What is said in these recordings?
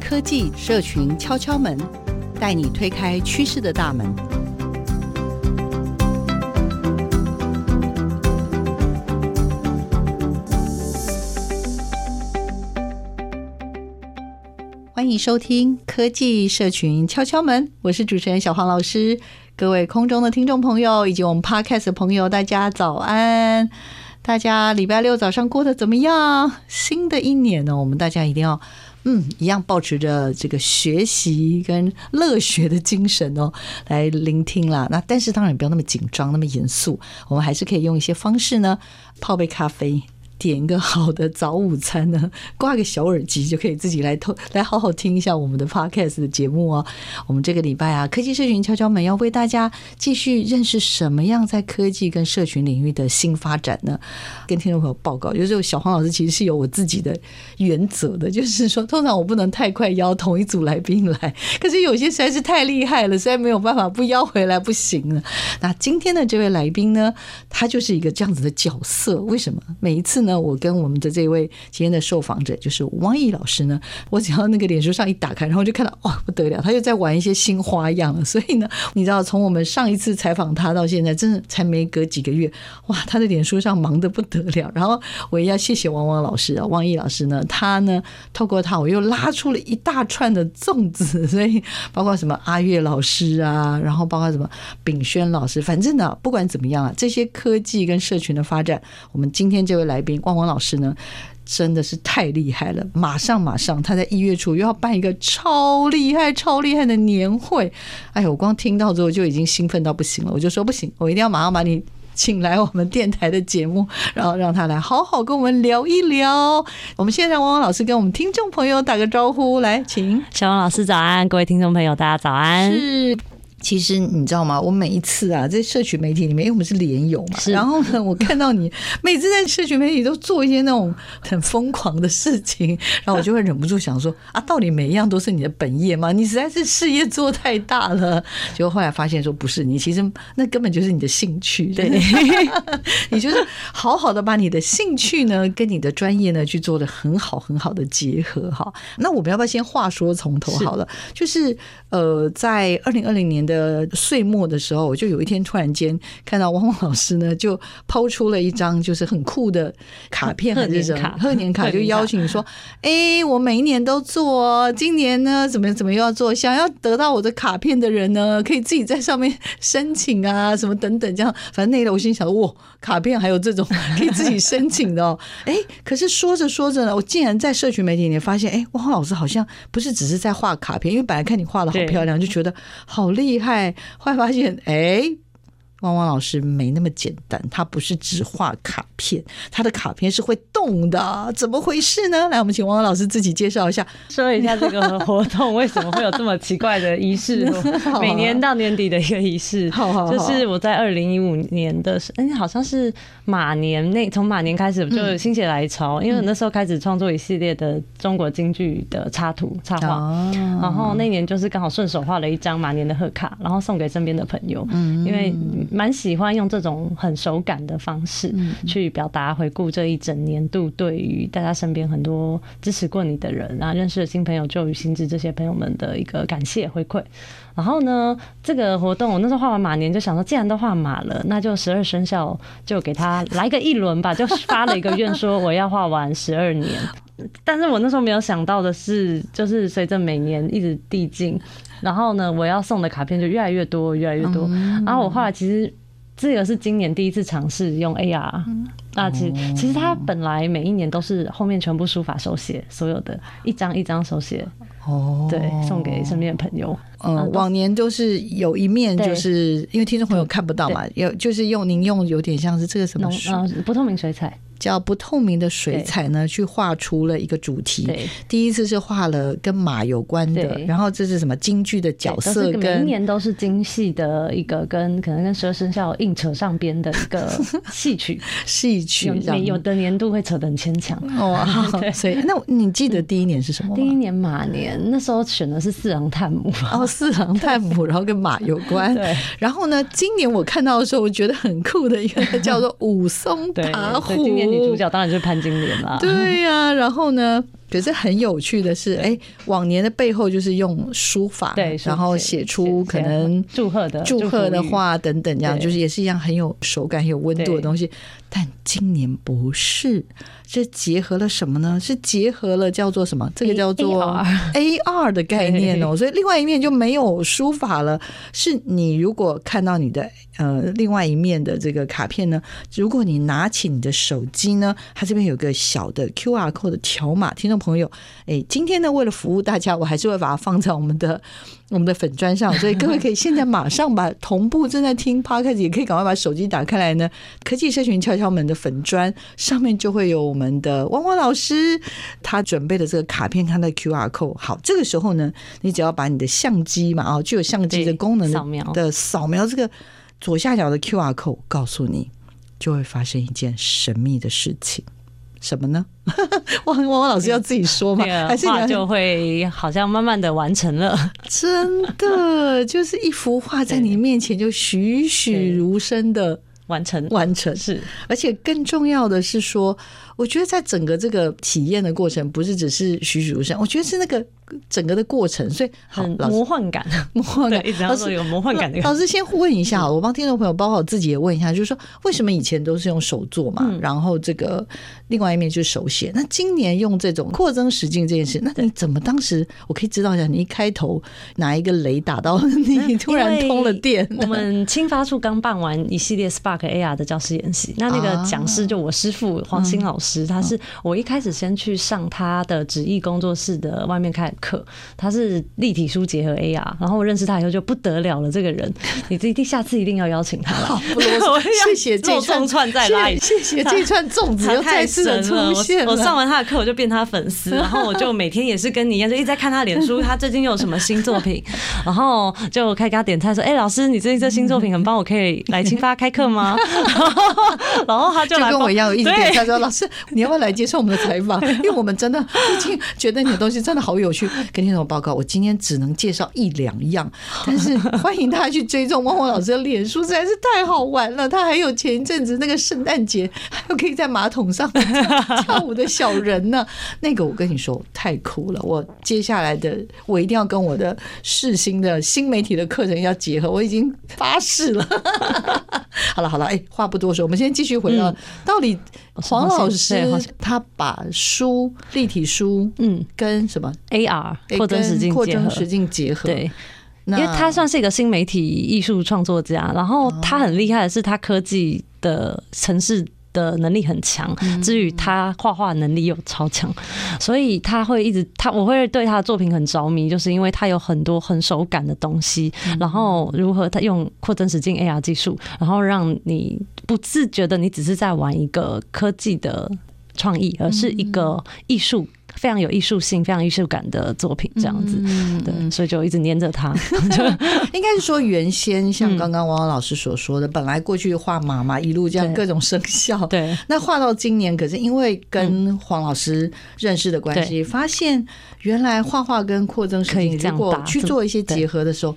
科技社群敲敲门，带你推开趋势的大门。欢迎收听科技社群敲敲门，我是主持人小黄老师。各位空中的听众朋友以及我们 Podcast 的朋友，大家早安！大家礼拜六早上过得怎么样？新的一年呢，我们大家一定要嗯，一样保持着这个学习跟乐学的精神哦，来聆听啦。那但是当然不要那么紧张，那么严肃，我们还是可以用一些方式呢，泡杯咖啡。点一个好的早午餐呢，挂个小耳机就可以自己来偷来好好听一下我们的 podcast 的节目哦。我们这个礼拜啊，科技社群敲敲门要为大家继续认识什么样在科技跟社群领域的新发展呢？跟听众朋友报告，就是小黄老师其实是有我自己的原则的，就是说通常我不能太快邀同一组来宾来，可是有些实在是太厉害了，实在没有办法不邀回来不行了。那今天的这位来宾呢，他就是一个这样子的角色，为什么每一次呢？那我跟我们的这位今天的受访者就是汪毅老师呢，我只要那个脸书上一打开，然后就看到哇不得了，他又在玩一些新花样了。所以呢，你知道从我们上一次采访他到现在，真的才没隔几个月，哇，他的脸书上忙得不得了。然后我也要谢谢汪汪老师啊，汪毅老师呢，他呢透过他，我又拉出了一大串的粽子，所以包括什么阿月老师啊，然后包括什么炳轩老师，反正呢，不管怎么样啊，这些科技跟社群的发展，我们今天这位来宾。汪汪老师呢，真的是太厉害了！马上马上，他在一月初又要办一个超厉害、超厉害的年会。哎呦，我光听到之后就已经兴奋到不行了。我就说不行，我一定要马上把你请来我们电台的节目，然后让他来好好跟我们聊一聊。我们现在让汪汪老师跟我们听众朋友打个招呼，来，请小汪老师早安，各位听众朋友大家早安。是。其实你知道吗？我每一次啊，在社群媒体里面，因为我们是连友嘛，然后呢，我看到你每次在社群媒体都做一些那种很疯狂的事情，然后我就会忍不住想说啊，到底每一样都是你的本业吗？你实在是事业做太大了。结果后来发现说不是，你其实那根本就是你的兴趣，对，你就是好好的把你的兴趣呢跟你的专业呢去做的很好很好的结合哈。那我们要不要先话说从头好了？就是呃，在二零二零年的岁末的时候，我就有一天突然间看到汪汪老师呢，就抛出了一张就是很酷的卡片，还是什么贺年卡，就邀请你说：“哎，我每一年都做，今年呢怎么怎么又要做？想要得到我的卡片的人呢，可以自己在上面申请啊，什么等等这样。反正那个我心想，哇，卡片还有这种 可以自己申请的哦。哎，可是说着说着呢，我竟然在社群媒体里面发现，哎，汪汪老师好像不是只是在画卡片，因为本来看你画的好漂亮，就觉得好厉害。害，会发现，哎。汪汪老师没那么简单，他不是只画卡片，他的卡片是会动的，怎么回事呢？来，我们请汪汪老师自己介绍一下，说一下这个活动为什么会有这么奇怪的仪式，每年到年底的一个仪式，就是我在二零一五年的时候，哎，好像是马年那从马年开始就心血来潮，因为那时候开始创作一系列的中国京剧的插图插画，然后那年就是刚好顺手画了一张马年的贺卡，然后送给身边的朋友，因为。蛮喜欢用这种很手感的方式去表达回顾这一整年度对于大家身边很多支持过你的人啊，认识的新朋友、旧与新知这些朋友们的一个感谢回馈。然后呢，这个活动我那时候画完马年就想说，既然都画马了，那就十二生肖就给他来个一轮吧，就发了一个愿说我要画完十二年。但是我那时候没有想到的是，就是随着每年一直递进，然后呢，我要送的卡片就越来越多，越来越多。然后我后来其实这个是今年第一次尝试用 AR，那其实其实它本来每一年都是后面全部书法手写，所有的一张一张手写。哦，对，送给身边的朋友。嗯，往年都是有一面，就是因为听众朋友看不到嘛，有就是用您用有点像是这个什么，嗯，不透明水彩。叫不透明的水彩呢，去画出了一个主题。第一次是画了跟马有关的，然后这是什么京剧的角色跟，跟明年都是京戏的一个跟可能跟十二生肖硬扯上边的一个 戏曲，戏曲有有的年度会扯得很牵强哦。所以那你记得第一年是什么？第一年马年，那时候选的是四郎探母，哦，四郎探母，然后跟马有关。对，然后呢，今年我看到的时候，我觉得很酷的一个叫做武松打虎。今年女主角当然就是潘金莲了。对呀、啊，然后呢？可是很有趣的是，哎，往年的背后就是用书法，对，然后写出可能祝贺的祝贺的话等等，这样就是也是一样很有手感、很有温度的东西。但今年不是，这结合了什么呢？是结合了叫做什么？这个叫做 AR 的概念哦。所以另外一面就没有书法了。是你如果看到你的呃另外一面的这个卡片呢，如果你拿起你的手机呢，它这边有个小的 QR code 的条码，听众。朋友，哎，今天呢，为了服务大家，我还是会把它放在我们的 我们的粉砖上，所以各位可以现在马上把同步正在听 Podcast，也可以赶快把手机打开来呢。科技社群敲敲门的粉砖上面就会有我们的汪汪老师他准备的这个卡片，他的 QR code。好，这个时候呢，你只要把你的相机嘛，哦，具有相机的功能的扫描的扫描这个左下角的 QR code，告诉你就会发生一件神秘的事情。什么呢？汪汪汪老师要自己说吗？还是画就会好像慢慢的完成了？真的，就是一幅画在你面前就栩栩如生的完成，完成是。而且更重要的是说，我觉得在整个这个体验的过程，不是只是栩栩如生，我觉得是那个。整个的过程，所以很魔幻感，魔幻感，一直要说有魔幻感的。老师先问一下，我帮听众朋友，包括我自己也问一下，就是说，为什么以前都是用手做嘛？嗯、然后这个另外一面就是手写，那今年用这种扩增实境这件事，那你怎么当时我可以知道一下？你一开头哪一个雷打到 你，突然通了电。我们青发处刚办完一系列 Spark AR 的教师演习，那那个讲师就我师傅黄鑫老师，他是我一开始先去上他的纸艺工作室的外面开。课，他是立体书结合 AR，然后我认识他以后就不得了了。这个人，你一定下次一定要邀请他来。好，谢谢这串串再来，谢谢这串粽子又再次的出现了。我上完他的课，我就变他粉丝，然后我就每天也是跟你一样，就一直在看他脸书，他最近又有什么新作品，然后就开给他点菜说：“哎、欸，老师，你最近这新作品很棒，我可以来青发开课吗？” 然后他就跟我一样，一直点菜说：“老师，你要不要来接受我们的采访？因为我们真的最近觉得你的东西真的好有趣。”跟听众报告，我今天只能介绍一两样，但是 欢迎大家去追踪汪汪老师的脸书，实在是太好玩了。他还有前一阵子那个圣诞节，还有可以在马桶上 跳舞的小人呢。那个我跟你说太酷了，我接下来的我一定要跟我的世新的新媒体的课程要结合，我已经发誓了。好了好了，哎，话不多说，我们先继续回到到底。黄老师他把书立体书，嗯，跟什么？AR 扩增实境扩增实境结合，对，因为他算是一个新媒体艺术创作家，然后他很厉害的是他科技的程式。的能力很强，至于他画画能力又超强，所以他会一直他我会对他的作品很着迷，就是因为他有很多很手感的东西，然后如何他用扩增实境 AR 技术，然后让你不自觉的你只是在玩一个科技的创意，而是一个艺术。非常有艺术性、非常艺术感的作品，这样子，嗯、对，所以就一直黏着他。应该是说，原先像刚刚汪汪老师所说的，嗯、本来过去画马嘛，一路这样各种生肖，对，那画到今年，可是因为跟黄老师认识的关系，发现原来画画跟扩增实境如果去做一些结合的时候。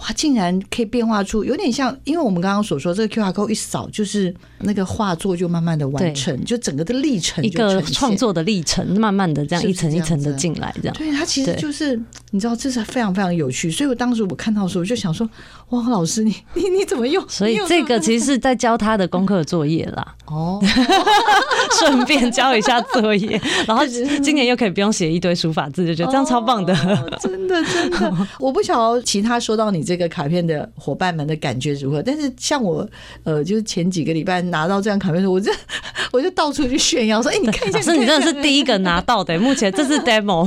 哇，竟然可以变化出有点像，因为我们刚刚所说，这个 QR code 一扫，就是那个画作就慢慢的完成，就整个的历程，一个创作的历程，慢慢的这样一层一层的进来，这样。对，它其实就是你知道，这是非常非常有趣。所以我当时我看到的时候，我就想说，哇，老师你 你你怎么用？所以这个其实是在教他的功课作业啦。哦，顺便教一下作业，然后今年又可以不用写一堆书法字，就觉得这样超棒的。真的真的，我不晓得其他收到你。这个卡片的伙伴们的感觉如何？但是像我，呃，就是前几个礼拜拿到这张卡片的时候，我就我就到处去炫耀说：“哎，你看一下，是你真的是第一个拿到的。目前这是 demo，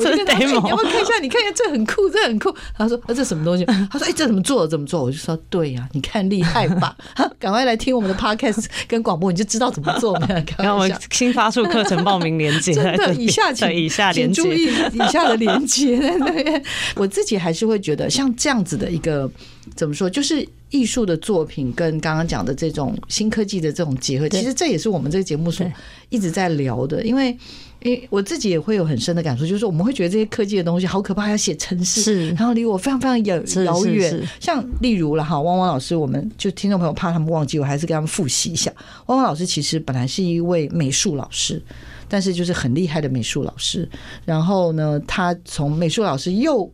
这是 demo，下，你看一下，这很酷，这很酷。他说：“啊，这什么东西？”他说：“哎，这怎么做？怎么做？”我就说：“对呀，你看厉害吧？赶快来听我们的 podcast 跟广播，你就知道怎么做。”然后我们新发出课程报名链接，真的，以下请以下连接，请注意以下的连接。对，我自己还是会觉得，像这样子的一个怎么说，就是。艺术的作品跟刚刚讲的这种新科技的这种结合，其实这也是我们这个节目所一直在聊的。因为，因为我自己也会有很深的感受，就是我们会觉得这些科技的东西好可怕，要写程式，然后离我非常非常遥遥远。像例如了哈，汪汪老师，我们就听众朋友怕他们忘记，我还是给他们复习一下。汪汪老师其实本来是一位美术老师，但是就是很厉害的美术老师。然后呢，他从美术老师又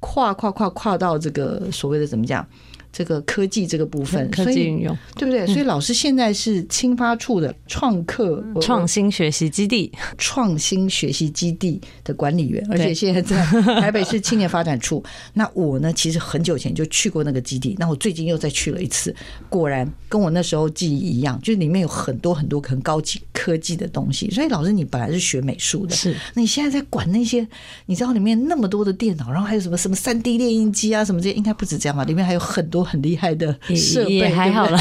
跨跨跨跨到这个所谓的怎么讲？这个科技这个部分，科技运用对不对？所以老师现在是青发处的创客创新学习基地，创新学习基地的管理员，而且现在在台北市青年发展处。那我呢，其实很久前就去过那个基地，那我最近又再去了一次，果然跟我那时候记忆一样，就是里面有很多很多很高级科技的东西。所以老师，你本来是学美术的，是那你现在在管那些？你知道里面那么多的电脑，然后还有什么什么三 D 列印机啊，什么这些，应该不止这样吧？里面还有很多。很厉害的设备，也还好了，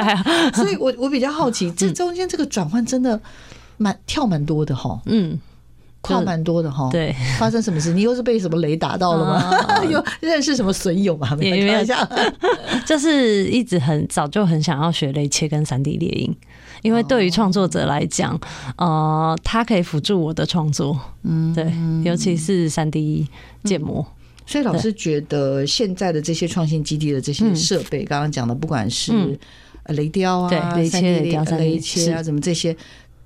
所以我我比较好奇，这中间这个转换真的蛮跳蛮多的哈，嗯，跨蛮多的哈，对，发生什么事？你又是被什么雷打到了吗？又认识什么损友吗？没有，就是一直很早就很想要学雷切跟三 D 猎鹰，因为对于创作者来讲，呃，它可以辅助我的创作，嗯，对，尤其是三 D 建模。所以老师觉得现在的这些创新基地的这些设备，刚刚讲的，不管是雷雕啊、雷切、雷雕、雷切啊，什么这些，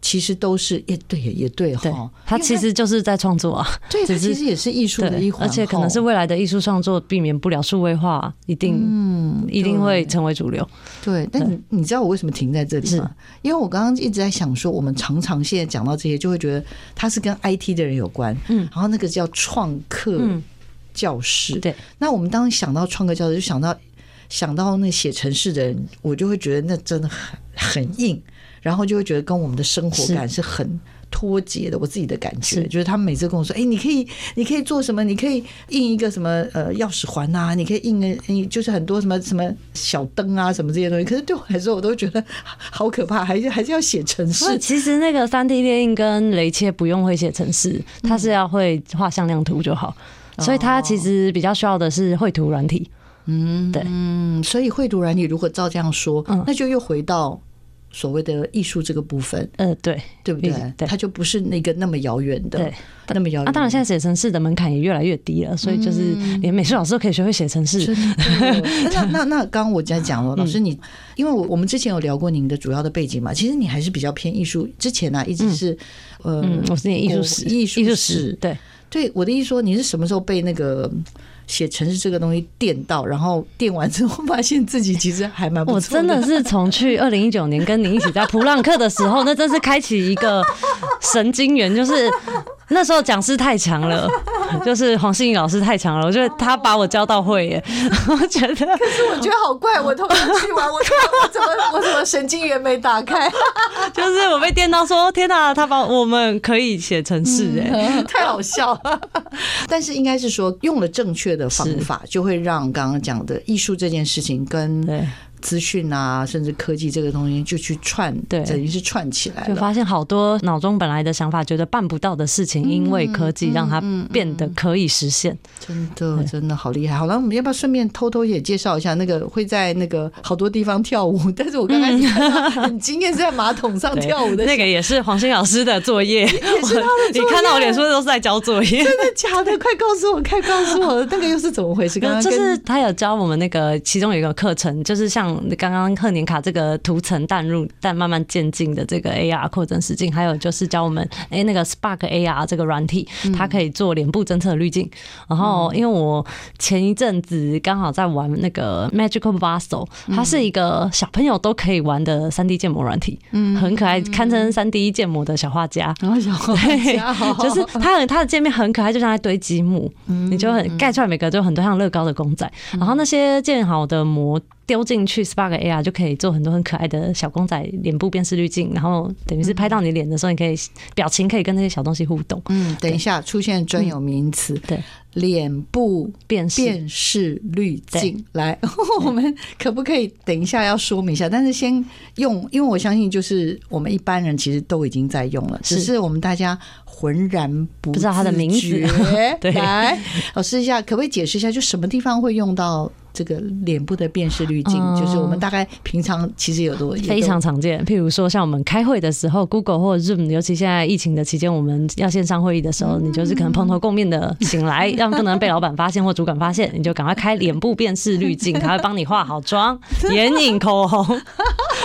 其实都是也对，也对哈。它其实就是在创作啊，对，它其实也是艺术的一环，而且可能是未来的艺术创作避免不了数位化，一定嗯，一定会成为主流。对，但你你知道我为什么停在这里吗？因为我刚刚一直在想说，我们常常现在讲到这些，就会觉得它是跟 IT 的人有关，嗯，然后那个叫创客。教室，对，那我们当想到创客教室，就想到想到那写城市的人，我就会觉得那真的很很硬，然后就会觉得跟我们的生活感是很脱节的。我自己的感觉是就是，他们每次跟我说：“哎、欸，你可以，你可以做什么？你可以印一个什么呃钥匙环啊？你可以印个，就是很多什么什么小灯啊，什么这些东西。”可是对我来说，我都觉得好可怕，还是 还是要写程式。其实那个三 D 列印跟雷切不用会写程式，他是要会画向量图就好。所以它其实比较需要的是绘图软体，嗯，对，嗯，所以绘图软体如果照这样说，嗯，那就又回到所谓的艺术这个部分，呃，对，对不对？对，它就不是那个那么遥远的，对，那么遥远。啊，当然现在写程式的门槛也越来越低了，所以就是连美术老师都可以学会写程式。那那那刚刚我在讲了，老师你，因为我我们之前有聊过您的主要的背景嘛，其实你还是比较偏艺术，之前呢一直是呃，我是念艺术史，艺术史，对。对，我的意思说，你是什么时候被那个写城市这个东西电到，然后电完之后发现自己其实还蛮不错的。我真的是从去 二零一九年跟您一起在普朗克的时候，那真是开启一个神经元，就是。那时候讲师太强了，就是黄世颖老师太强了，我觉得他把我教到会耶。我觉得，可是我觉得好怪，我通常去玩，我我怎么我怎么神经元没打开？就是我被电到说，天哪，他把我们可以写程式哎，太好笑了。但是应该是说，用了正确的方法，就会让刚刚讲的艺术这件事情跟资讯啊，甚至科技这个东西就去串，对，等于是串起来，就发现好多脑中本来的想法，觉得办不到的事情，因为科技让它变得可以实现。真的，真的好厉害。好了，我们要不要顺便偷偷也介绍一下那个会在那个好多地方跳舞？但是我刚开始看到很惊艳是在马桶上 跳舞的，那个也是黄新老师的作业，也是他的作业。你看到我脸书都是在交作业，真的假的？快告诉我，快告诉我，那个又是怎么回事？刚刚就是他有教我们那个其中有一个课程，就是像。刚刚贺年卡这个图层淡入但慢慢渐进的这个 AR 扩增实境，还有就是教我们哎那个 Spark AR 这个软体，它可以做脸部侦测滤镜。然后因为我前一阵子刚好在玩那个 Magical Bustle，它是一个小朋友都可以玩的三 D 建模软体，嗯，很可爱，堪称三 D 建模的小画家。然后小画家，就是它的它的界面很可爱，就像在堆积木，你就很盖出来每个就很多像乐高的公仔，然后那些建好的模。丢进去 Spark AR 就可以做很多很可爱的小公仔脸部辨识滤镜，然后等于是拍到你脸的时候，你可以表情可以跟那些小东西互动。嗯，等一下出现专有名词，对脸部辨识辨识滤镜。来，我们可不可以等一下要说明一下？但是先用，因为我相信就是我们一般人其实都已经在用了，只是我们大家浑然不不知道它的名字。对，来，老师一下，可不可以解释一下，就什么地方会用到？这个脸部的辨识滤镜，嗯、就是我们大概平常其实有多非常常见。譬如说，像我们开会的时候，Google 或者 Zoom，尤其现在疫情的期间，我们要线上会议的时候，嗯、你就是可能蓬头垢面的醒来，让不能被老板发现或主管发现，你就赶快开脸部辨识滤镜，他会帮你化好妆、眼影、口红、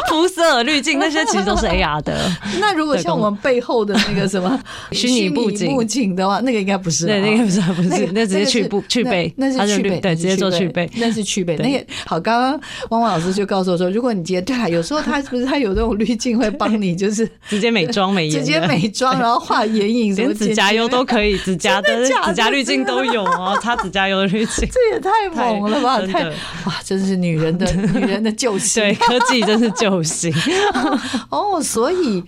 肤色滤镜，那些其实都是 AR 的。那如果像我们背后的那个什么 虚拟布景。布景的话，那个应该不是，对，那个不是，不是，那，直接去布去背，那是去背，对，直接做去背，那是。去背。那个好，刚刚汪汪老师就告诉我说，如果你今天对啊，有时候他是不是他有这种滤镜会帮你，就是 直接美妆美颜，直接美妆，然后画眼影，连指甲油都可以，指甲的指甲滤镜都有哦，擦指甲油的滤镜，这也太猛了吧！太哇，真是女人的女人的救星，对，科技真是救星 哦，所以。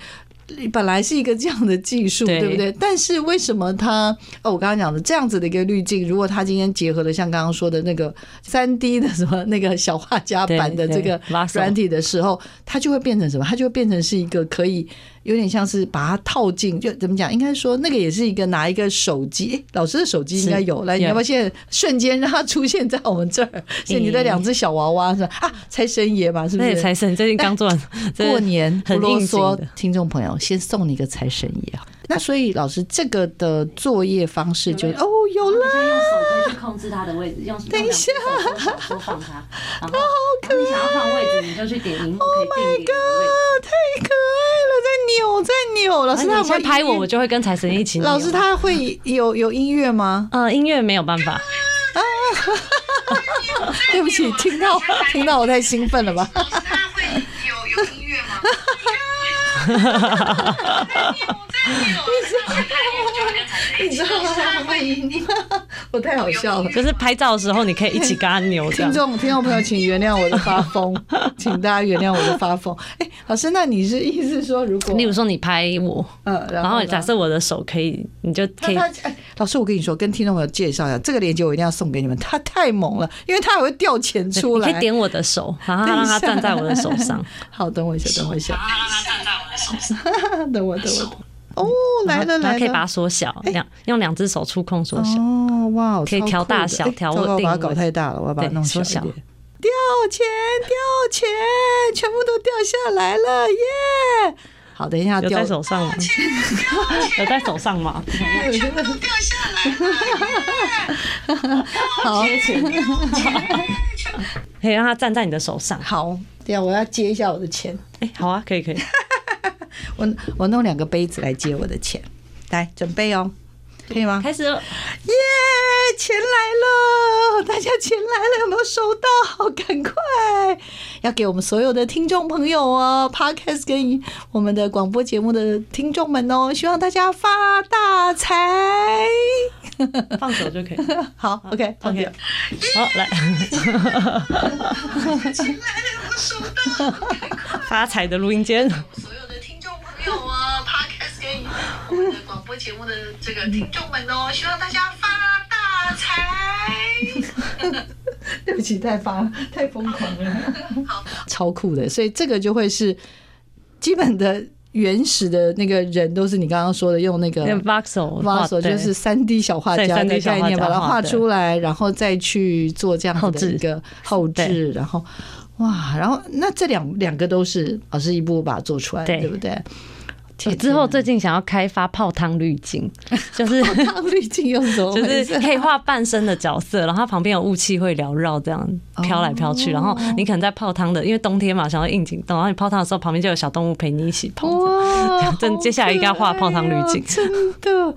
本来是一个这样的技术，对不对？但是为什么它哦，我刚刚讲的这样子的一个滤镜，如果它今天结合了像刚刚说的那个三 D 的什么那个小画家版的这个软体的时候，它就会变成什么？它就会变成是一个可以。有点像是把它套进，就怎么讲？应该说那个也是一个拿一个手机，欸、老师的手机应该有。来，你要不要现在瞬间让它出现在我们这儿？是你的两只小娃娃是吧？啊，财神爷嘛，是不是？财神最近刚做完，过年 很啰嗦。听众朋友，先送你一个财神爷啊！那所以老师这个的作业方式就哦有了，用手可以去控制它的位置，用等一下手放它，然后你想要换位置，你就去点萤幕可以定点。太可爱了，在扭在扭。老师他会拍我，我就会跟财神一起。老师他会有有音乐吗？呃，音乐没有办法。啊，对不起，听到听到我太兴奋了吧？他会有有音乐吗？你知道吗？我太好笑了。就是拍照的时候，你可以一起跟他扭。听众听众朋友，请原谅我的发疯，请大家原谅我的发疯。哎，老师，那你是意思说，如果，例如说你拍我，嗯，然后假设我的手可以，你就可以。哎，老师，我跟你说，跟听众朋友介绍一下，这个链接我一定要送给你们。他太猛了，因为他还会掉钱出来。可以点我的手，然后让他站在我的手上。好，等我一下，等我一下。让他站在我的手上。等我，等我。哦，来了来了，可以把它缩小，两用两只手触控缩小。哦，哇，可以调大小，调稳定。把它搞太大了，我要把它弄缩小。掉钱，掉钱，全部都掉下来了，耶！好，等一下，有在手上吗？有在手上吗？全部都掉下来了，好，可以让它站在你的手上。好，等下我要接一下我的钱。哎，好啊，可以可以。我我弄两个杯子来接我的钱，来准备哦，可以吗？开始了，耶！Yeah, 钱来了，大家钱来了，有没有收到？好赶快要给我们所有的听众朋友哦，Podcast 跟我们的广播节目的听众们哦，希望大家发大财。放手就可以，好，，OK OK，好来，钱来了，有收到？发财的录音间。有啊，Podcast 给我们的广播节目的这个听众们哦，希望大家发大财。对不起，太发太疯狂了，好，超酷的，所以这个就会是基本的原始的那个人都是你刚刚说的用那个 Voxel，Voxel 就是三 D 小画家的概念，把它画出来，然后再去做这样子的一个后置，然后哇，然后那这两两个都是老师一步步把它做出来，对不对？之后最近想要开发泡汤滤镜，就是 泡汤滤镜用什么？就 是可以画半身的角色，然后它旁边有雾气会缭绕，这样飘来飘去。然后你可能在泡汤的，因为冬天嘛，想要应景，然后你泡汤的时候，旁边就有小动物陪你一起泡。哇！正接下来应该画泡汤滤镜，真的。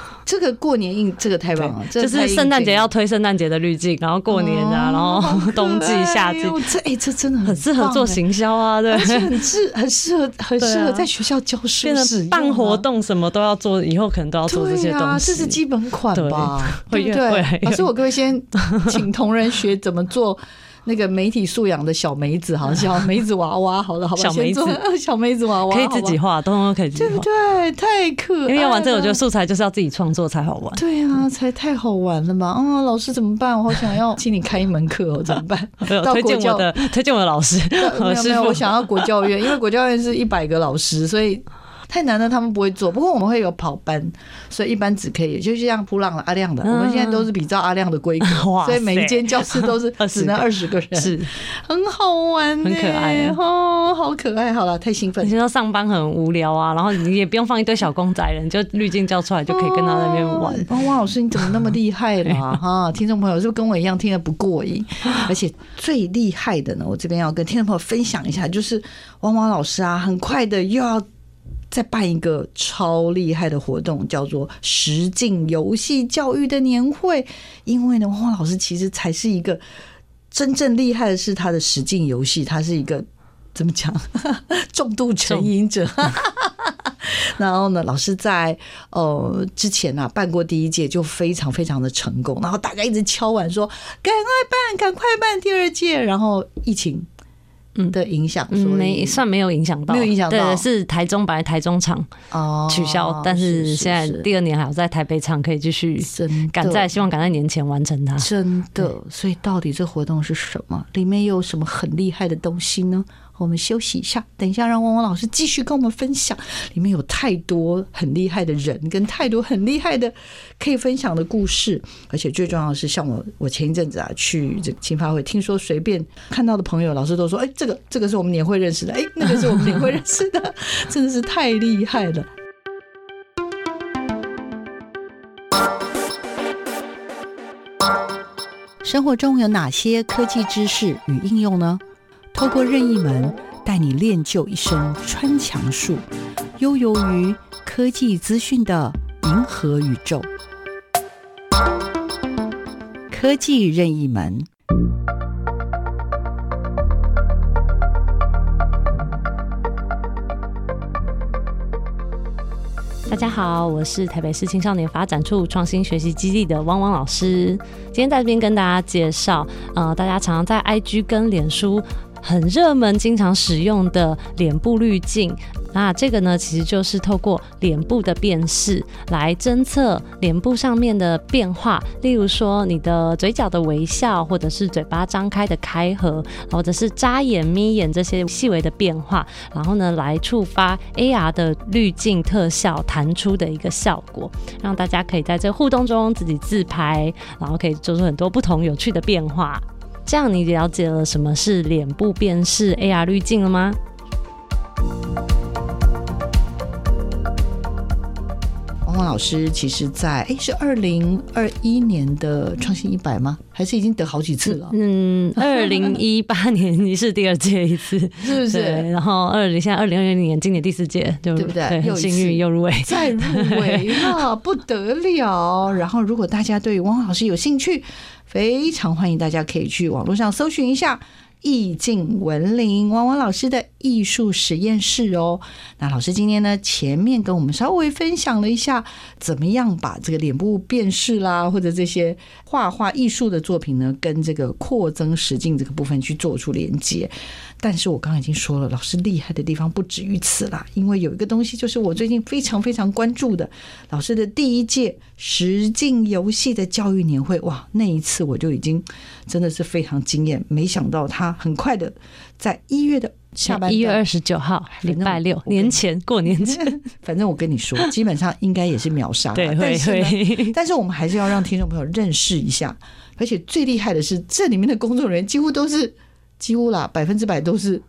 这个过年印，这个太棒了！就是圣诞节要推圣诞节的滤镜，然后过年啊，然后冬季、夏季，这哎，这真的很适合做行销啊，对，而且很适很适合很适合在学校教书，变成办活动什么都要做，以后可能都要做这些东西，这是基本款吧？对不对？老师，我各位先请同仁学怎么做那个媒体素养的小梅子，好小梅子娃娃，好了，好吧，小梅子，小梅子娃娃可以自己画，都都可以自己画，对不对？太可爱了，因为要玩这个，我觉得素材就是要自己创作才好玩。对啊，才太好玩了嘛！啊、哦，老师怎么办？我好想要请你开一门课哦，怎么办？到推荐我的，推荐我的老师，没有没有，我想要国教院，因为国教院是一百个老师，所以。太难了，他们不会做。不过我们会有跑班，所以一般只可以，就是像噗浪的阿亮的，我们现在都是比照阿亮的规格，所以每一间教室都是 只能二十个人，是 很好玩，很可爱哦，好可爱。好了，太兴奋。你说上班很无聊啊，然后你也不用放一堆小公仔了，你就滤镜叫出来就可以跟他那边玩。汪汪老师，你怎么那么厉害了哈？听众朋友是不是跟我一样听得不过瘾？而且最厉害的呢，我这边要跟听众朋友分享一下，就是汪汪老师啊，很快的又要。再办一个超厉害的活动，叫做实境游戏教育的年会。因为呢，汪汪老师其实才是一个真正厉害的是他的实境游戏，他是一个 怎么讲重度成瘾者。然后呢，老师在呃之前啊办过第一届就非常非常的成功，然后大家一直敲碗说赶快办，赶快办第二届。然后疫情。嗯的影响，没算没有影响到，没有影响到。对，是台中本来台中场哦取消，但是现在第二年还有在台北场可以继续赶在，希望赶在年前完成它。真的，所以到底这活动是什么？里面有什么很厉害的东西呢？我们休息一下，等一下让汪汪老师继续跟我们分享。里面有太多很厉害的人，跟太多很厉害的可以分享的故事，而且最重要的是，像我，我前一阵子啊去这个青发会，听说随便看到的朋友，老师都说：“哎，这个这个是我们年会认识的，哎，那个是我们年会认识的，真的是太厉害了。”生活中有哪些科技知识与应用呢？透过任意门带你练就一身穿墙术，悠游于科技资讯的银河宇宙。科技任意门。大家好，我是台北市青少年发展处创新学习基地的汪汪老师。今天在这边跟大家介绍，呃，大家常常在 IG 跟脸书。很热门、经常使用的脸部滤镜，那这个呢，其实就是透过脸部的辨识来侦测脸部上面的变化，例如说你的嘴角的微笑，或者是嘴巴张开的开合，或者是眨眼、眯眼这些细微的变化，然后呢，来触发 AR 的滤镜特效弹出的一个效果，让大家可以在这互动中自己自拍，然后可以做出很多不同有趣的变化。这样你了解了什么是脸部辨识 AR 滤镜了吗？汪汪老师其实在，在哎是二零二一年的创新一百吗？还是已经得好几次了？嗯，二零一八年你是第二届一次，是不是？然后二零现在二零二零年今年第四届，对不对？很幸运又入围，再入围了，不得了！然后如果大家对汪汪老师有兴趣。非常欢迎大家可以去网络上搜寻一下意境文林汪汪老师的艺术实验室哦。那老师今天呢，前面跟我们稍微分享了一下，怎么样把这个脸部辨识啦，或者这些画画艺术的作品呢，跟这个扩增实境这个部分去做出连接。但是我刚刚已经说了，老师厉害的地方不止于此啦，因为有一个东西就是我最近非常非常关注的，老师的第一届实境游戏的教育年会，哇，那一次我就已经真的是非常惊艳，没想到他很快的在一月的下半，一月二十九号礼拜六年前过年前，反正我跟你说，基本上应该也是秒杀，对，但是呢会。但是我们还是要让听众朋友认识一下，而且最厉害的是这里面的工作人员几乎都是。几乎啦，百分之百都是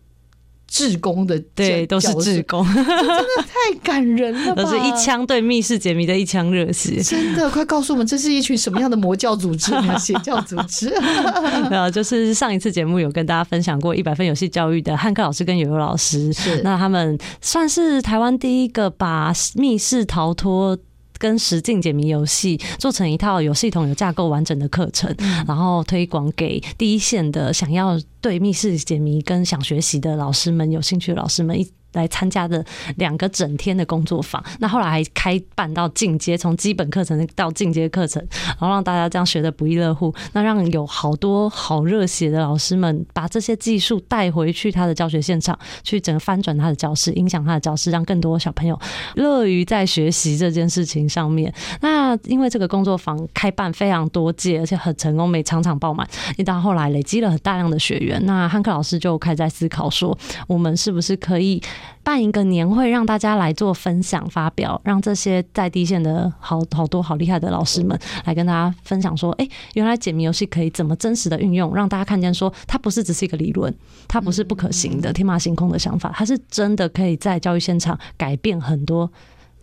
志工的，对，都是志工，真的太感人了吧！都是一腔对密室解谜的一腔热血，真的，快告诉我们，这是一群什么样的魔教组织、邪教组织？没有，就是上一次节目有跟大家分享过一百分游戏教育的汉克老师跟友友老师，是那他们算是台湾第一个把密室逃脱。跟实境解谜游戏做成一套有系统、有架构、完整的课程，然后推广给第一线的想要对密室解谜跟想学习的老师们、有兴趣的老师们一来参加的两个整天的工作坊。那后来还开办到进阶，从基本课程到进阶课程，然后让大家这样学得不亦乐乎。那让有好多好热血的老师们把这些技术带回去他的教学现场，去整个翻转他的教室，影响他的教室，让更多小朋友乐于在学习这件事情上面。那因为这个工作坊开办非常多届，而且很成功，每场场爆满。一到后来累积了很大量的学员，那汉克老师就开始在思考说，我们是不是可以办一个年会，让大家来做分享发表，让这些在地线的好好多好厉害的老师们来跟大家分享说，哎，原来解谜游戏可以怎么真实的运用，让大家看见说，它不是只是一个理论，它不是不可行的天马行空的想法，它是真的可以在教育现场改变很多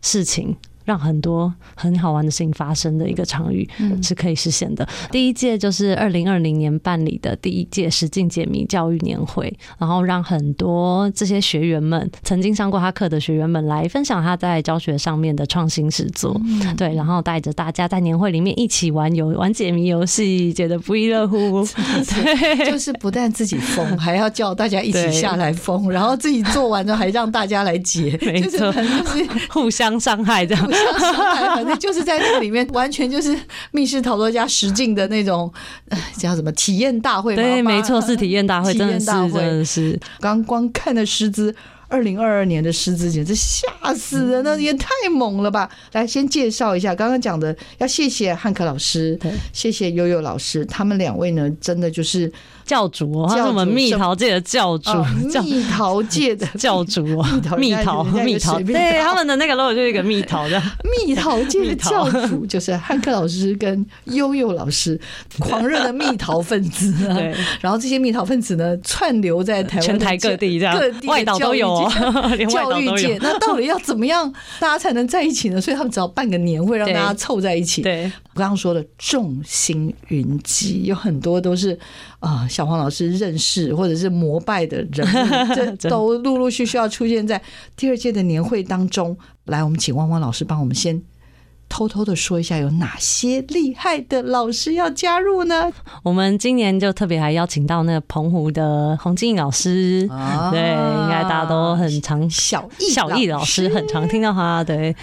事情。让很多很好玩的事情发生的一个场域是可以实现的。第一届就是二零二零年办理的第一届实境解谜教育年会，然后让很多这些学员们曾经上过他课的学员们来分享他在教学上面的创新实作。对，然后带着大家在年会里面一起玩游玩解谜游戏，觉得不亦乐乎。对，就是不但自己疯，还要叫大家一起下来疯，然后自己做完之后还让大家来解，没错，就是互相伤害这样。反正就是在那个里面，完全就是密室逃脱加实境的那种，叫什么体验大会？对，没错，是体验大会，体验大会，真的是。刚光看的师资，二零二二年的师资简直吓死人了，也太猛了吧！来，先介绍一下刚刚讲的，要谢谢汉克老师，谢谢悠悠老师，他们两位呢，真的就是。教主，他是我们蜜桃界的教主，蜜桃界的教主，蜜桃，蜜桃，对，他们的那个 logo 就是一个蜜桃的，蜜桃界的教主就是汉克老师跟悠悠老师，狂热的蜜桃分子。对，然后这些蜜桃分子呢，串流在台湾全台各地，这样各地外岛都有，教育界。那到底要怎么样大家才能在一起呢？所以他们只要办个年会，让大家凑在一起。对，我刚刚说的众星云集，有很多都是。啊，小黄老师认识或者是膜拜的人物，这 都陆陆续续要出现在第二届的年会当中。来，我们请汪汪老师帮我们先偷偷的说一下，有哪些厉害的老师要加入呢？我们今年就特别还邀请到那个澎湖的洪金义老师，啊、对，应该大家都很常小易小易老师很常听到他，对。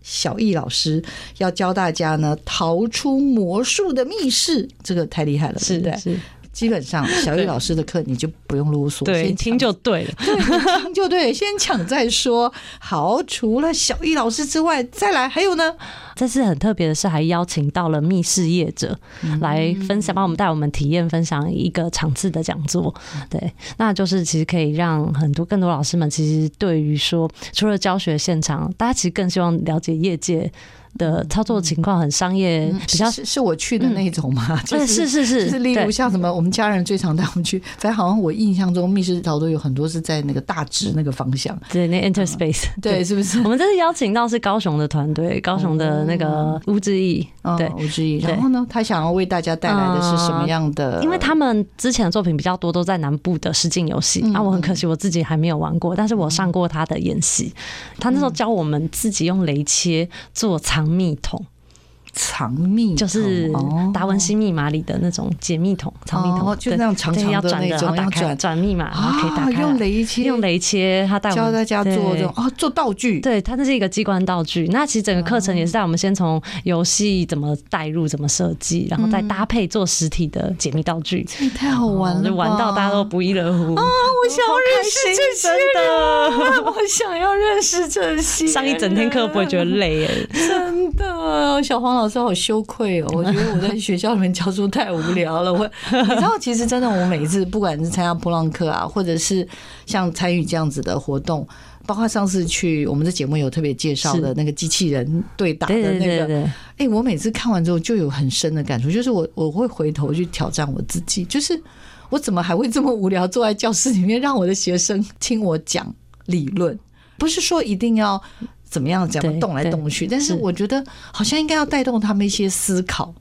小易老师要教大家呢，逃出魔术的密室，这个太厉害了，是的，是。基本上，小易老师的课你就不用啰嗦，对，听就对了，对，听就对，先抢再说。好，除了小易老师之外，再来还有呢？这次很特别的是，还邀请到了密室业者来分享，帮我们带我们体验分享一个场次的讲座。对，那就是其实可以让很多更多老师们，其实对于说，除了教学现场，大家其实更希望了解业界。的操作情况很商业，比较是是我去的那种吗？是是是是，就是例如像什么，我们家人最常带我们去，反正好像我印象中密室逃脱有很多是在那个大直那个方向，对，那 Interspace，对，是不是？我们这次邀请到是高雄的团队，高雄的那个吴志毅，对，吴志毅。然后呢，他想要为大家带来的是什么样的？因为他们之前的作品比较多都在南部的实境游戏，啊，我很可惜我自己还没有玩过，但是我上过他的演习，他那时候教我们自己用雷切做藏蜜桶。藏密就是达文西密码里的那种解密桶，藏密筒就那种长长的那种，要转转密码，然后可以打开。用雷切，用雷切，他带我们教大家做这种啊，做道具。对，它这是一个机关道具。那其实整个课程也是带我们先从游戏怎么带入、怎么设计，然后再搭配做实体的解密道具。这太好玩了，就玩到大家都不亦乐乎啊！我想要认识这些人，我想要认识这些。上一整天课不会觉得累哎，真的，小黄老师好羞愧哦！我觉得我在学校里面教书太无聊了。我 你知道，其实真的，我每一次不管是参加波浪课啊，或者是像参与这样子的活动，包括上次去我们的节目有特别介绍的那个机器人对打的那个，哎，我每次看完之后就有很深的感触，就是我我会回头去挑战我自己，就是我怎么还会这么无聊，坐在教室里面让我的学生听我讲理论，不是说一定要。怎么样？怎么动来动去？但是我觉得好像应该要带动他们一些思考，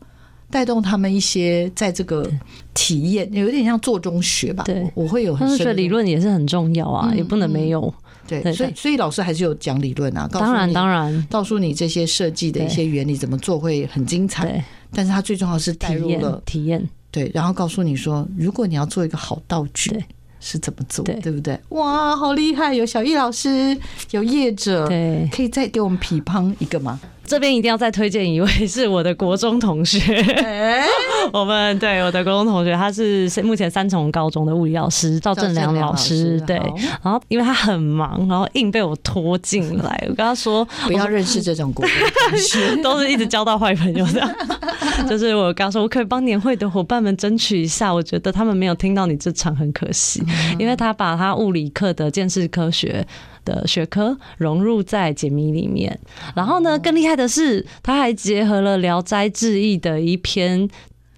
带动他们一些在这个体验，有点像做中学吧。对，我会有很深的理论也是很重要啊，也不能没有。对，所以所以老师还是有讲理论啊，当然当然，告诉你这些设计的一些原理怎么做会很精彩。但是它最重要是带入了体验，对，然后告诉你说，如果你要做一个好道具。是怎么做，对，对不对？哇，好厉害！有小易老师，有业者，对，可以再给我们匹乓一个吗？这边一定要再推荐一位，是我的国中同学。欸、我们对我的国中同学，他是目前三重高中的物理老师赵正良老师。对，然后因为他很忙，然后硬被我拖进来。我跟他说，不要认识这种国中同学，都是一直交到坏朋友的。就是我刚说，我可以帮年会的伙伴们争取一下，我觉得他们没有听到你这场很可惜，因为他把他物理课的鉴识科学的学科融入在解谜里面，然后呢，更厉害的是，他还结合了《聊斋志异》的一篇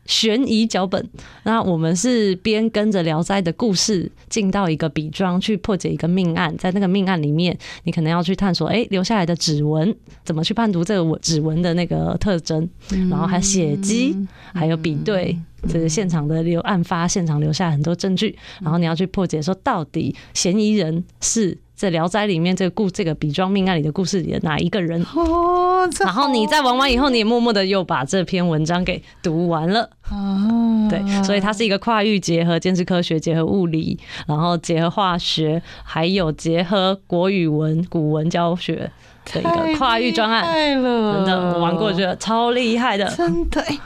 悬疑脚本。那我们是边跟着《聊斋》的故事进到一个笔庄去破解一个命案，在那个命案里面，你可能要去探索，哎，留下来的指纹怎么去判读这个指纹的那个特征，然后还有血迹，还有比对就是现场的留案发现场留下很多证据，然后你要去破解说到底嫌疑人是。在《聊斋》里面，这个故这个笔庄命案里的故事里的哪一个人？哦，然后你在玩完以后，你也默默的又把这篇文章给读完了。哦，对，所以它是一个跨域结合鉴识科学、结合物理，然后结合化学，还有结合国语文、古文教学的一个跨域专案。真的，我玩过，觉得超厉害的。真的，哎，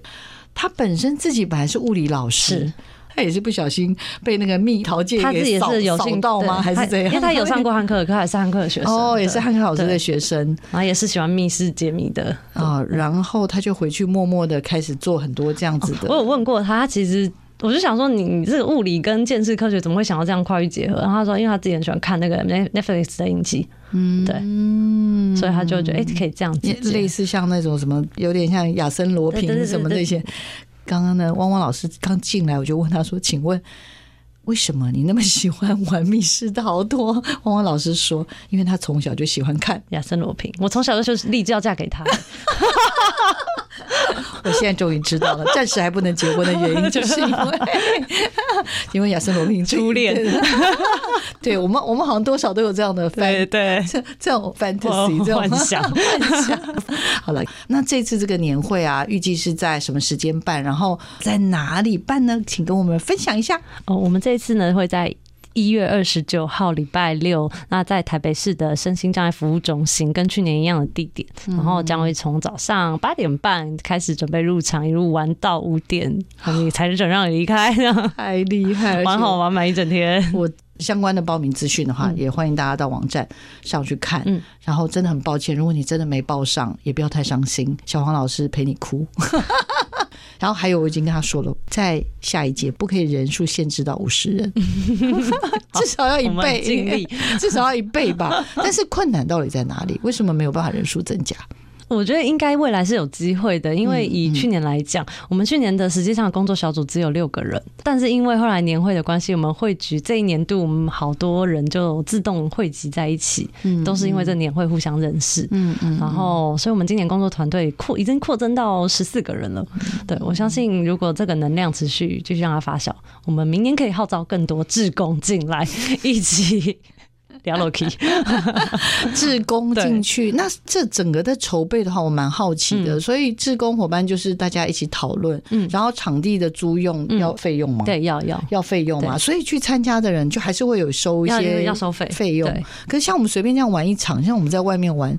他本身自己本来是物理老师。他也是不小心被那个蜜桃姐给扫扫到吗？还是怎样？因为他有上过汉克，他还是汉克的学生哦，也是汉克老师的学生，然后也是喜欢密室解谜的啊。然后他就回去默默的开始做很多这样子的。我有问过他，他其实我就想说，你你这个物理跟建识科学怎么会想要这样跨域结合？然后他说，因为他自己很喜欢看那个 Netflix 的影集，嗯，对，所以他就觉得哎，可以这样子，类似像那种什么，有点像亚森罗平什么那些。刚刚呢，汪汪老师刚进来，我就问他说：“请问，为什么你那么喜欢玩密室逃脱？”汪汪老师说：“因为他从小就喜欢看亚森罗平，我从小就是立志要嫁给他。”我现在终于知道了，暂时还不能结婚的原因，就是因为 因为亚森罗平初恋。对我们，我们好像多少都有这样的对对这这种 fantasy 这种幻想幻想。好了，那这次这个年会啊，预计是在什么时间办？然后在哪里办呢？请跟我们分享一下。哦，我们这次呢会在。一月二十九号礼拜六，那在台北市的身心障碍服务中心，跟去年一样的地点，然后将会从早上八点半开始准备入场，一路玩到五点，你才准让你离开。太厉害，玩好玩满一整天。我相关的报名资讯的话，也欢迎大家到网站上去看。嗯，然后真的很抱歉，如果你真的没报上，也不要太伤心，小黄老师陪你哭。然后还有，我已经跟他说了，在下一届不可以人数限制到五十人，至少要一倍，尽力，至少要一倍吧。但是困难到底在哪里？为什么没有办法人数增加？我觉得应该未来是有机会的，因为以去年来讲，嗯嗯、我们去年的实际上工作小组只有六个人，但是因为后来年会的关系，我们汇聚这一年度我们好多人就自动汇集在一起，嗯，都是因为这年会互相认识，嗯嗯，然后所以我们今年工作团队扩已经扩增到十四个人了，对，我相信如果这个能量持续继续让它发酵，我们明年可以号召更多志工进来一起。聊 Loki，志工进去，那这整个的筹备的话，我蛮好奇的。所以志工伙伴就是大家一起讨论，嗯，然后场地的租用要费用吗？对，要要要费用嘛。所以去参加的人就还是会有收一些要收费费用。可是像我们随便这样玩一场，像我们在外面玩。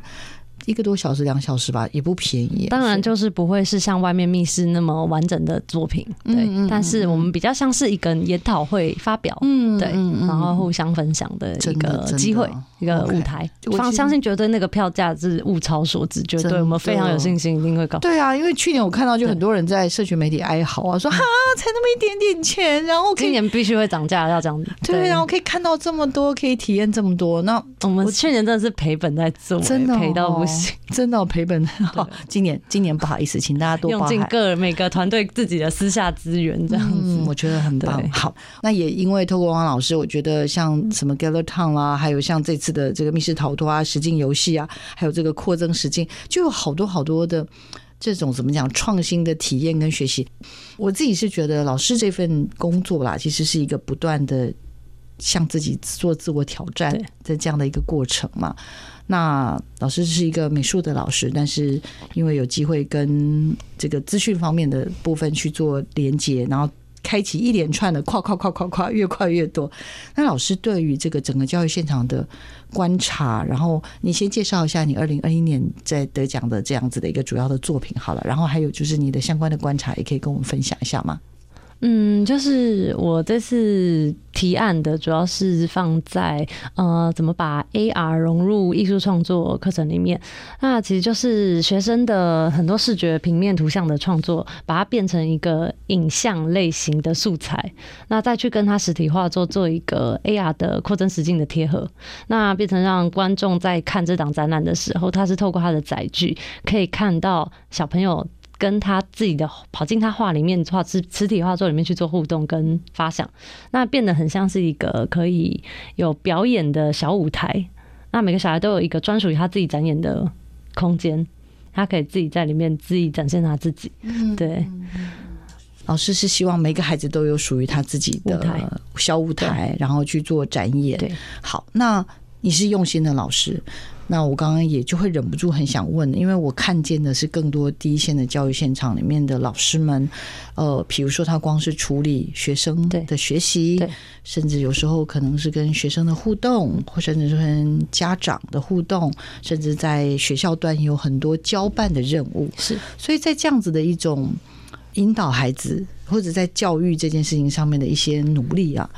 一个多小时、两小时吧，也不便宜。当然，就是不会是像外面密室那么完整的作品，对。嗯嗯、但是我们比较像是一个研讨会发表，嗯，对，然后互相分享的一个机会，一个舞台。我相相信绝对那个票价是物超所值，绝对我们非常有信心一定会搞。对啊，因为去年我看到就很多人在社群媒体哀嚎啊，说哈，才那么一点点钱，然后今年必须会涨价，要这样子。对，然后可以看到这么多，可以体验这么多。那我们去年真的是赔本在做，真的赔到不行，真的。赔本好，今年今年不好意思，请大家多用尽各每个团队自己的私下资源，这样子、嗯、我觉得很棒。好，那也因为透过汪老师，我觉得像什么 Gather Town 啦，还有像这次的这个密室逃脱啊、实境游戏啊，还有这个扩增实境，就有好多好多的这种怎么讲创新的体验跟学习。我自己是觉得老师这份工作啦，其实是一个不断的向自己做自我挑战的这样的一个过程嘛。那老师是一个美术的老师，但是因为有机会跟这个资讯方面的部分去做连接，然后开开启一连串的跨跨跨跨跨，越跨越多。那老师对于这个整个教育现场的观察，然后你先介绍一下你二零二一年在得奖的这样子的一个主要的作品好了，然后还有就是你的相关的观察，也可以跟我们分享一下吗？嗯，就是我这次提案的主要是放在呃，怎么把 AR 融入艺术创作课程里面。那其实就是学生的很多视觉平面图像的创作，把它变成一个影像类型的素材，那再去跟它实体化做做一个 AR 的扩增实境的贴合，那变成让观众在看这档展览的时候，他是透过他的载具可以看到小朋友。跟他自己的跑进他画里面画词词体画作里面去做互动跟发想，那变得很像是一个可以有表演的小舞台。那每个小孩都有一个专属于他自己展演的空间，他可以自己在里面自己展现他自己。对，老师是希望每个孩子都有属于他自己的小舞台，然后去做展演。对，好，那你是用心的老师。那我刚刚也就会忍不住很想问，因为我看见的是更多第一线的教育现场里面的老师们，呃，比如说他光是处理学生的学习，甚至有时候可能是跟学生的互动，或甚至是跟家长的互动，甚至在学校端有很多交办的任务。是，所以在这样子的一种引导孩子，或者在教育这件事情上面的一些努力啊。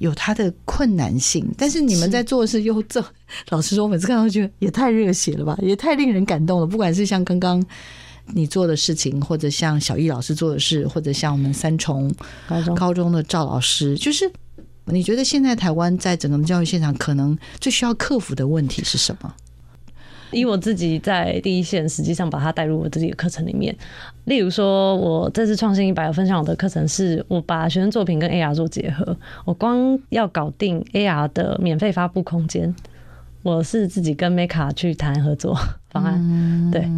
有它的困难性，但是你们在做的事又这，老实说，我每次看到觉得也太热血了吧，也太令人感动了。不管是像刚刚你做的事情，或者像小易老师做的事，或者像我们三重高中高中的赵老师，就是你觉得现在台湾在整个教育现场，可能最需要克服的问题是什么？以我自己在第一线，实际上把它带入我自己的课程里面。例如说，我这次创新一百分享我的课程，是我把学生作品跟 AR 做结合。我光要搞定 AR 的免费发布空间，我是自己跟 Meka 去谈合作方案，对，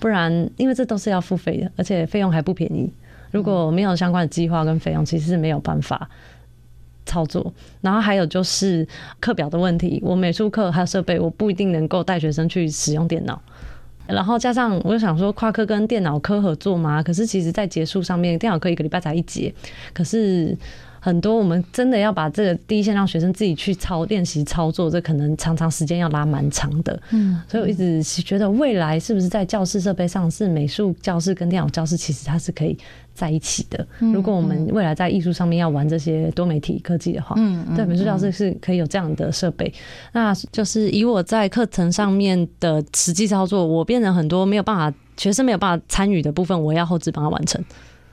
不然因为这都是要付费的，而且费用还不便宜。如果没有相关的计划跟费用，其实是没有办法。操作，然后还有就是课表的问题。我美术课还有设备，我不一定能够带学生去使用电脑。然后加上，我就想说，跨科跟电脑科合作嘛。可是其实，在结束上面，电脑科一个礼拜才一节。可是很多我们真的要把这个第一线让学生自己去操练习操作，这可能常常时间要拉蛮长的。嗯，所以我一直觉得未来是不是在教室设备上是美术教室跟电脑教室，其实它是可以。在一起的。如果我们未来在艺术上面要玩这些多媒体科技的话，嗯，对，美术教室是可以有这样的设备。那就是以我在课程上面的实际操作，我变成很多没有办法，学生没有办法参与的部分，我要后置帮他完成。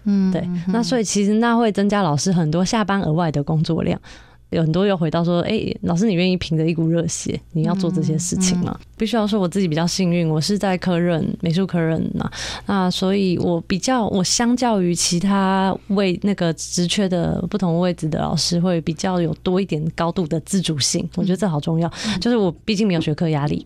嗯，对。那所以其实那会增加老师很多下班额外的工作量。有很多又回到说，哎、欸，老师，你愿意凭着一股热血，你要做这些事情吗？嗯嗯、必须要说我自己比较幸运，我是在科任美术科任嘛，那所以我比较，我相较于其他位那个职缺的不同位置的老师，会比较有多一点高度的自主性，我觉得这好重要。就是我毕竟没有学科压力。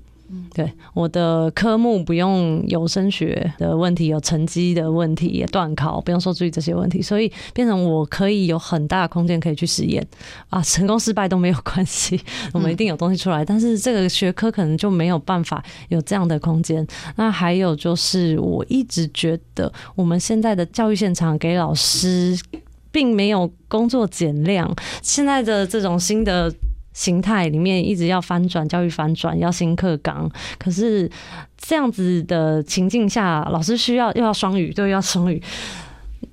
对，我的科目不用有升学的问题，有成绩的问题，也断考，不用说注意这些问题，所以变成我可以有很大的空间可以去实验啊，成功失败都没有关系，我们一定有东西出来。但是这个学科可能就没有办法有这样的空间。那还有就是，我一直觉得我们现在的教育现场给老师并没有工作减量，现在的这种新的。形态里面一直要翻转，教育翻转，要新课纲。可是这样子的情境下，老师需要又要双语，对，要双语。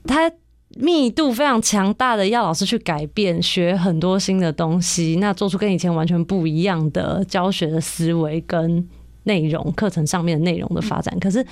它密度非常强大的，要老师去改变，学很多新的东西，那做出跟以前完全不一样的教学的思维跟内容，课程上面的内容的发展。可是。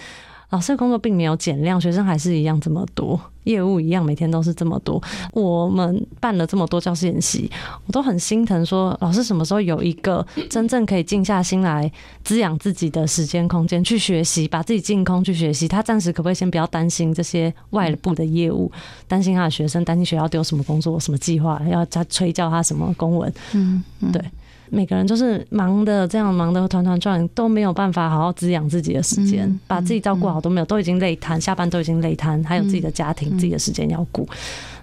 老师的工作并没有减量，学生还是一样这么多，业务一样每天都是这么多。我们办了这么多教师演习，我都很心疼说，说老师什么时候有一个真正可以静下心来滋养自己的时间空间去学习，把自己净空去学习。他暂时可不可以先不要担心这些外部的业务，担心他的学生，担心学校丢什么工作、什么计划，要他催教他什么公文？嗯嗯，对。每个人就是忙的，这样忙的团团转，都没有办法好好滋养自己的时间，嗯、把自己照顾好都没有，都已经累瘫，下班都已经累瘫，还有自己的家庭、嗯、自己的时间要顾。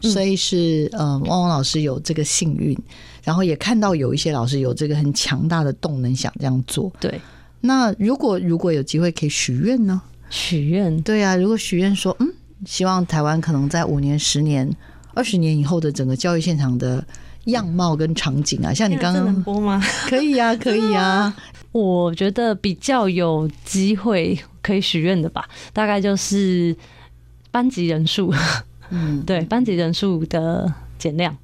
所以是，呃，汪汪老师有这个幸运，然后也看到有一些老师有这个很强大的动能，想这样做。对，那如果如果有机会可以许愿呢？许愿？对啊，如果许愿说，嗯，希望台湾可能在五年、十年。二十年以后的整个教育现场的样貌跟场景啊，像你刚刚能播吗？可以啊，可以啊。我觉得比较有机会可以许愿的吧，大概就是班级人数，嗯，对，班级人数的减量，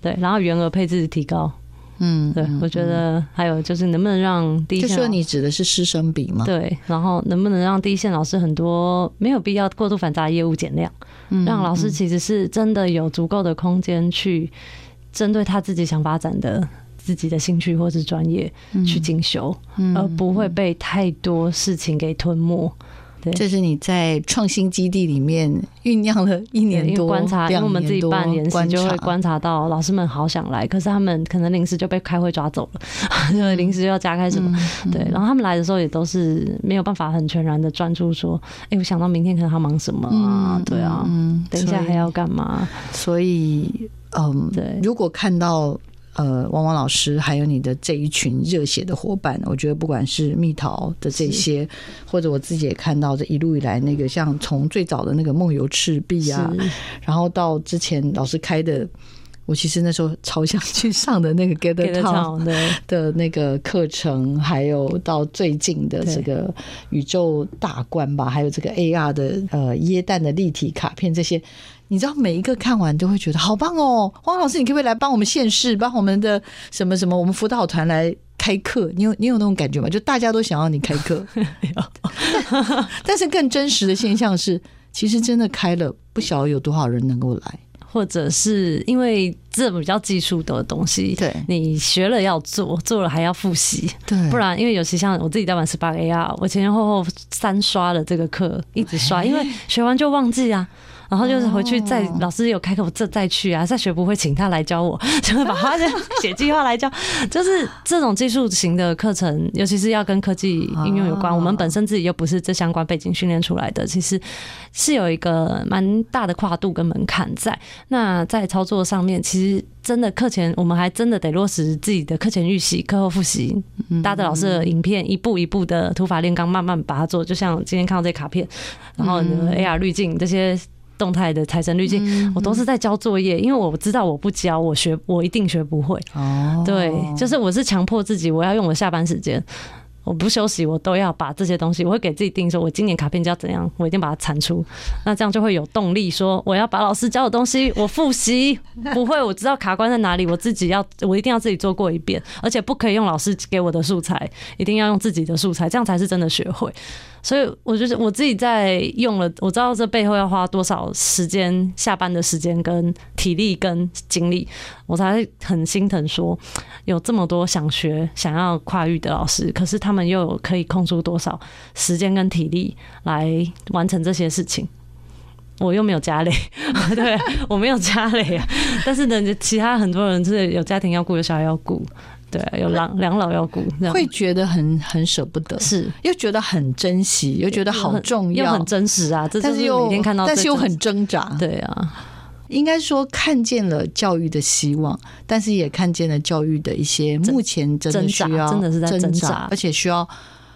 对，然后员额配置提高。嗯，对，我觉得还有就是能不能让第一线，就说你指的是师生比吗？对，然后能不能让第一线老师很多没有必要过度繁杂的业务减量，让老师其实是真的有足够的空间去针对他自己想发展的自己的兴趣或是专业去进修，而不会被太多事情给吞没。对。这是你在创新基地里面酝酿了一年多，观察，因为我们自己办研习就会观察到，老师们好想来，可是他们可能临时就被开会抓走了，因为临时就要加开什么，对，然后他们来的时候也都是没有办法很全然的专注，说，哎，我想到明天可能他忙什么啊，对啊，等一下还要干嘛？所以，嗯，对，如果看到。呃，汪汪老师，还有你的这一群热血的伙伴，我觉得不管是蜜桃的这些，或者我自己也看到这一路以来那个，像从最早的那个梦游赤壁啊，然后到之前老师开的，我其实那时候超想去上的那个 Gather Town 的那个课程，还有到最近的这个宇宙大观吧，还有这个 AR 的呃耶诞的立体卡片这些。你知道每一个看完都会觉得好棒哦，黄老师，你可不可以来帮我们现世，帮我们的什么什么，我们辅导团来开课？你有你有那种感觉吗？就大家都想要你开课，但是更真实的现象是，其实真的开了，不晓得有多少人能够来，或者是因为这比较技术的东西，对，你学了要做，做了还要复习，对，不然因为尤其像我自己在玩 Spark AR，我前前后后三刷了这个课，一直刷，因为学完就忘记啊。然后就是回去再老师有开课，我这再去啊，再学不会请他来教我，就会把他写计划来教。就是这种技术型的课程，尤其是要跟科技应用有关，我们本身自己又不是这相关背景训练出来的，其实是有一个蛮大的跨度跟门槛在。那在操作上面，其实真的课前我们还真的得落实自己的课前预习、课后复习，搭着老师的影片，一步一步的土法炼钢，慢慢把它做。就像今天看到这卡片，然后 AR 滤镜这些。动态的财神滤镜，我都是在交作业，因为我知道我不交，我学我一定学不会。哦，对，就是我是强迫自己，我要用我下班时间。我不休息，我都要把这些东西，我会给自己定说，我今年卡片就要怎样，我一定把它产出。那这样就会有动力，说我要把老师教的东西我复习，不会，我知道卡关在哪里，我自己要，我一定要自己做过一遍，而且不可以用老师给我的素材，一定要用自己的素材，这样才是真的学会。所以我就是我自己在用了，我知道这背后要花多少时间，下班的时间跟体力跟精力，我才很心疼说有这么多想学、想要跨域的老师，可是他们又可以空出多少时间跟体力来完成这些事情？我又没有家累，对，我没有家累啊。但是呢，其他很多人是有家庭要顾，有小孩要顾。对，有两两老要顾，会觉得很很舍不得，是。又觉得很珍惜，又觉得好重要，又很真实啊。但是又每天看到，但是又很挣扎。对啊，应该说看见了教育的希望，但是也看见了教育的一些目前真的需要，真的是在挣扎，而且需要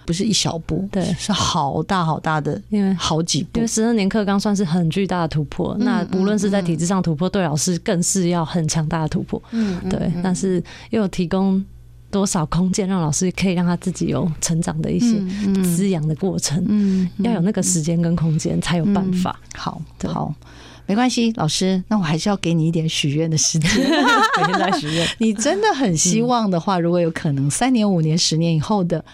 不是一小步，对，是好大好大的，因为好几步。因为十二年课纲算是很巨大的突破，那无论是在体制上突破，对老师更是要很强大的突破。嗯，对，但是又有提供。多少空间让老师可以让他自己有成长的一些滋养的过程？嗯，要有那个时间跟空间才有办法。好，好，没关系，老师，那我还是要给你一点许愿的时间，每天在许愿。你真的很希望的话，如果有可能，三年、五年、十年以后的，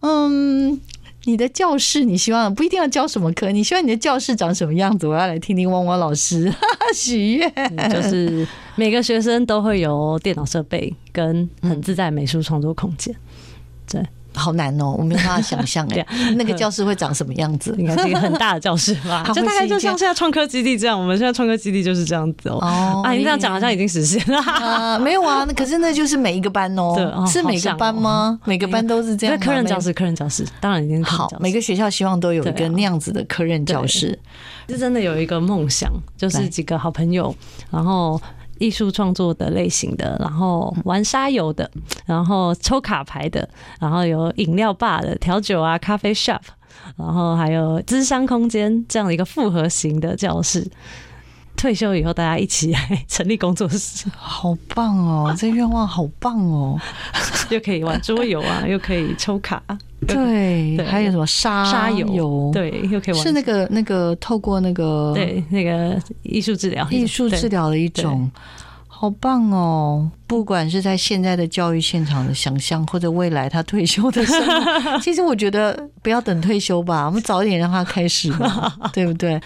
嗯。你的教室，你希望不一定要教什么课？你希望你的教室长什么样子？我要来听听汪汪老师 许愿，就是每个学生都会有电脑设备跟很自在美术创作空间，对。好难哦，我没有办法想象 哎，那个教室会长什么样子？应该是一个很大的教室吧？就大概就像现在创科基地这样，我们现在创科基地就是这样子哦。哦，啊，你这样讲好像已经实现了 啊？没有啊，那可是那就是每一个班哦，是每个班吗？每个班都是这样。科任教室，科任教室，当然已经好。每个学校希望都有一个那样子的科任教室。是真的有一个梦想，就是几个好朋友，然后。艺术创作的类型的，然后玩沙游的，然后抽卡牌的，然后有饮料吧的调酒啊，咖啡 shop，然后还有资商空间这样的一个复合型的教室。退休以后大家一起来成立工作室，好棒哦！这愿望好棒哦，又可以玩桌游啊，又可以抽卡，对，对还有什么沙沙游，游对，又可以玩。是那个那个透过那个对那个艺术治疗，艺术治疗的一种，好棒哦！不管是在现在的教育现场的想象，或者未来他退休的时候，其实我觉得不要等退休吧，我们早一点让他开始吧，对不对？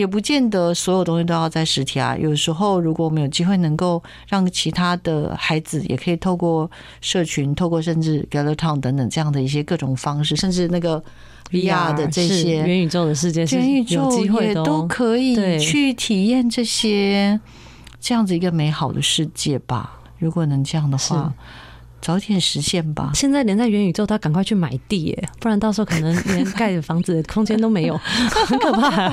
也不见得所有东西都要在实体啊。有时候，如果我们有机会能够让其他的孩子也可以透过社群，透过甚至 Gather Town 等等这样的一些各种方式，甚至那个 VR 的这些元宇宙的世界，元宇宙也都可以去体验这些这样子一个美好的世界吧。如果能这样的话。早点实现吧！现在连在元宇宙，都要赶快去买地耶，不然到时候可能连盖的房子的空间都没有，很可怕。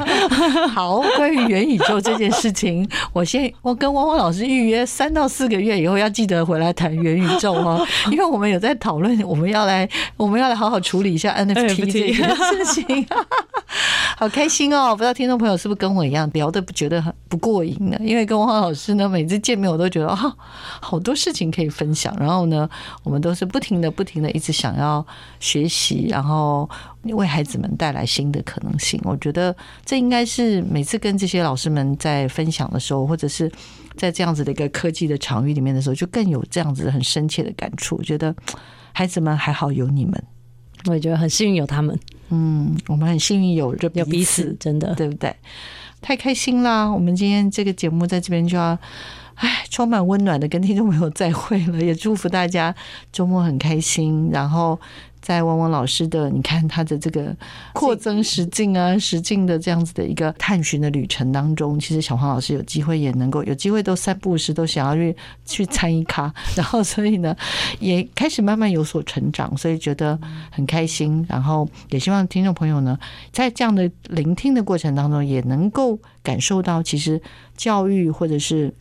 好，关于元宇宙这件事情，我先 我跟汪汪老师预约三到四个月以后要记得回来谈元宇宙哦，因为我们有在讨论，我们要来我们要来好好处理一下 NFT 这件事情。好开心哦！不知道听众朋友是不是跟我一样聊的不觉得很不过瘾呢？因为跟汪汪老师呢，每次见面我都觉得啊，好多事情可以分享，然后呢。我们都是不停的、不停的，一直想要学习，然后为孩子们带来新的可能性。我觉得这应该是每次跟这些老师们在分享的时候，或者是在这样子的一个科技的场域里面的时候，就更有这样子很深切的感触。我觉得孩子们还好有你们，我也觉得很幸运有他们。嗯，我们很幸运有这有彼此，真的，对不对？太开心啦！我们今天这个节目在这边就要。哎，充满温暖的跟听众朋友再会了，也祝福大家周末很开心。然后在汪汪老师的，你看他的这个扩增实境啊、实境的这样子的一个探寻的旅程当中，其实小黄老师有机会也能够有机会都三不五时都想要去去参一咖，然后所以呢也开始慢慢有所成长，所以觉得很开心。然后也希望听众朋友呢在这样的聆听的过程当中，也能够感受到其实教育或者是。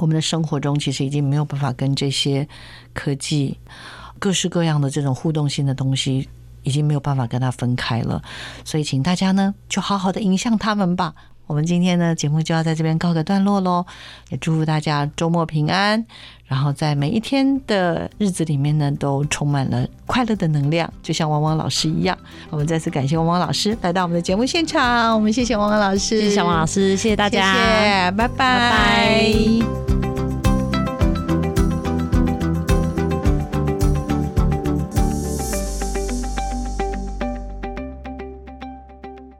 我们的生活中其实已经没有办法跟这些科技、各式各样的这种互动性的东西，已经没有办法跟它分开了。所以，请大家呢，就好好的影响他们吧。我们今天呢，节目就要在这边告个段落喽。也祝福大家周末平安，然后在每一天的日子里面呢，都充满了快乐的能量，就像汪汪老师一样。我们再次感谢汪汪老师来到我们的节目现场。我们谢谢汪汪老师，谢谢小汪老师，谢谢大家，谢谢，拜拜。拜拜。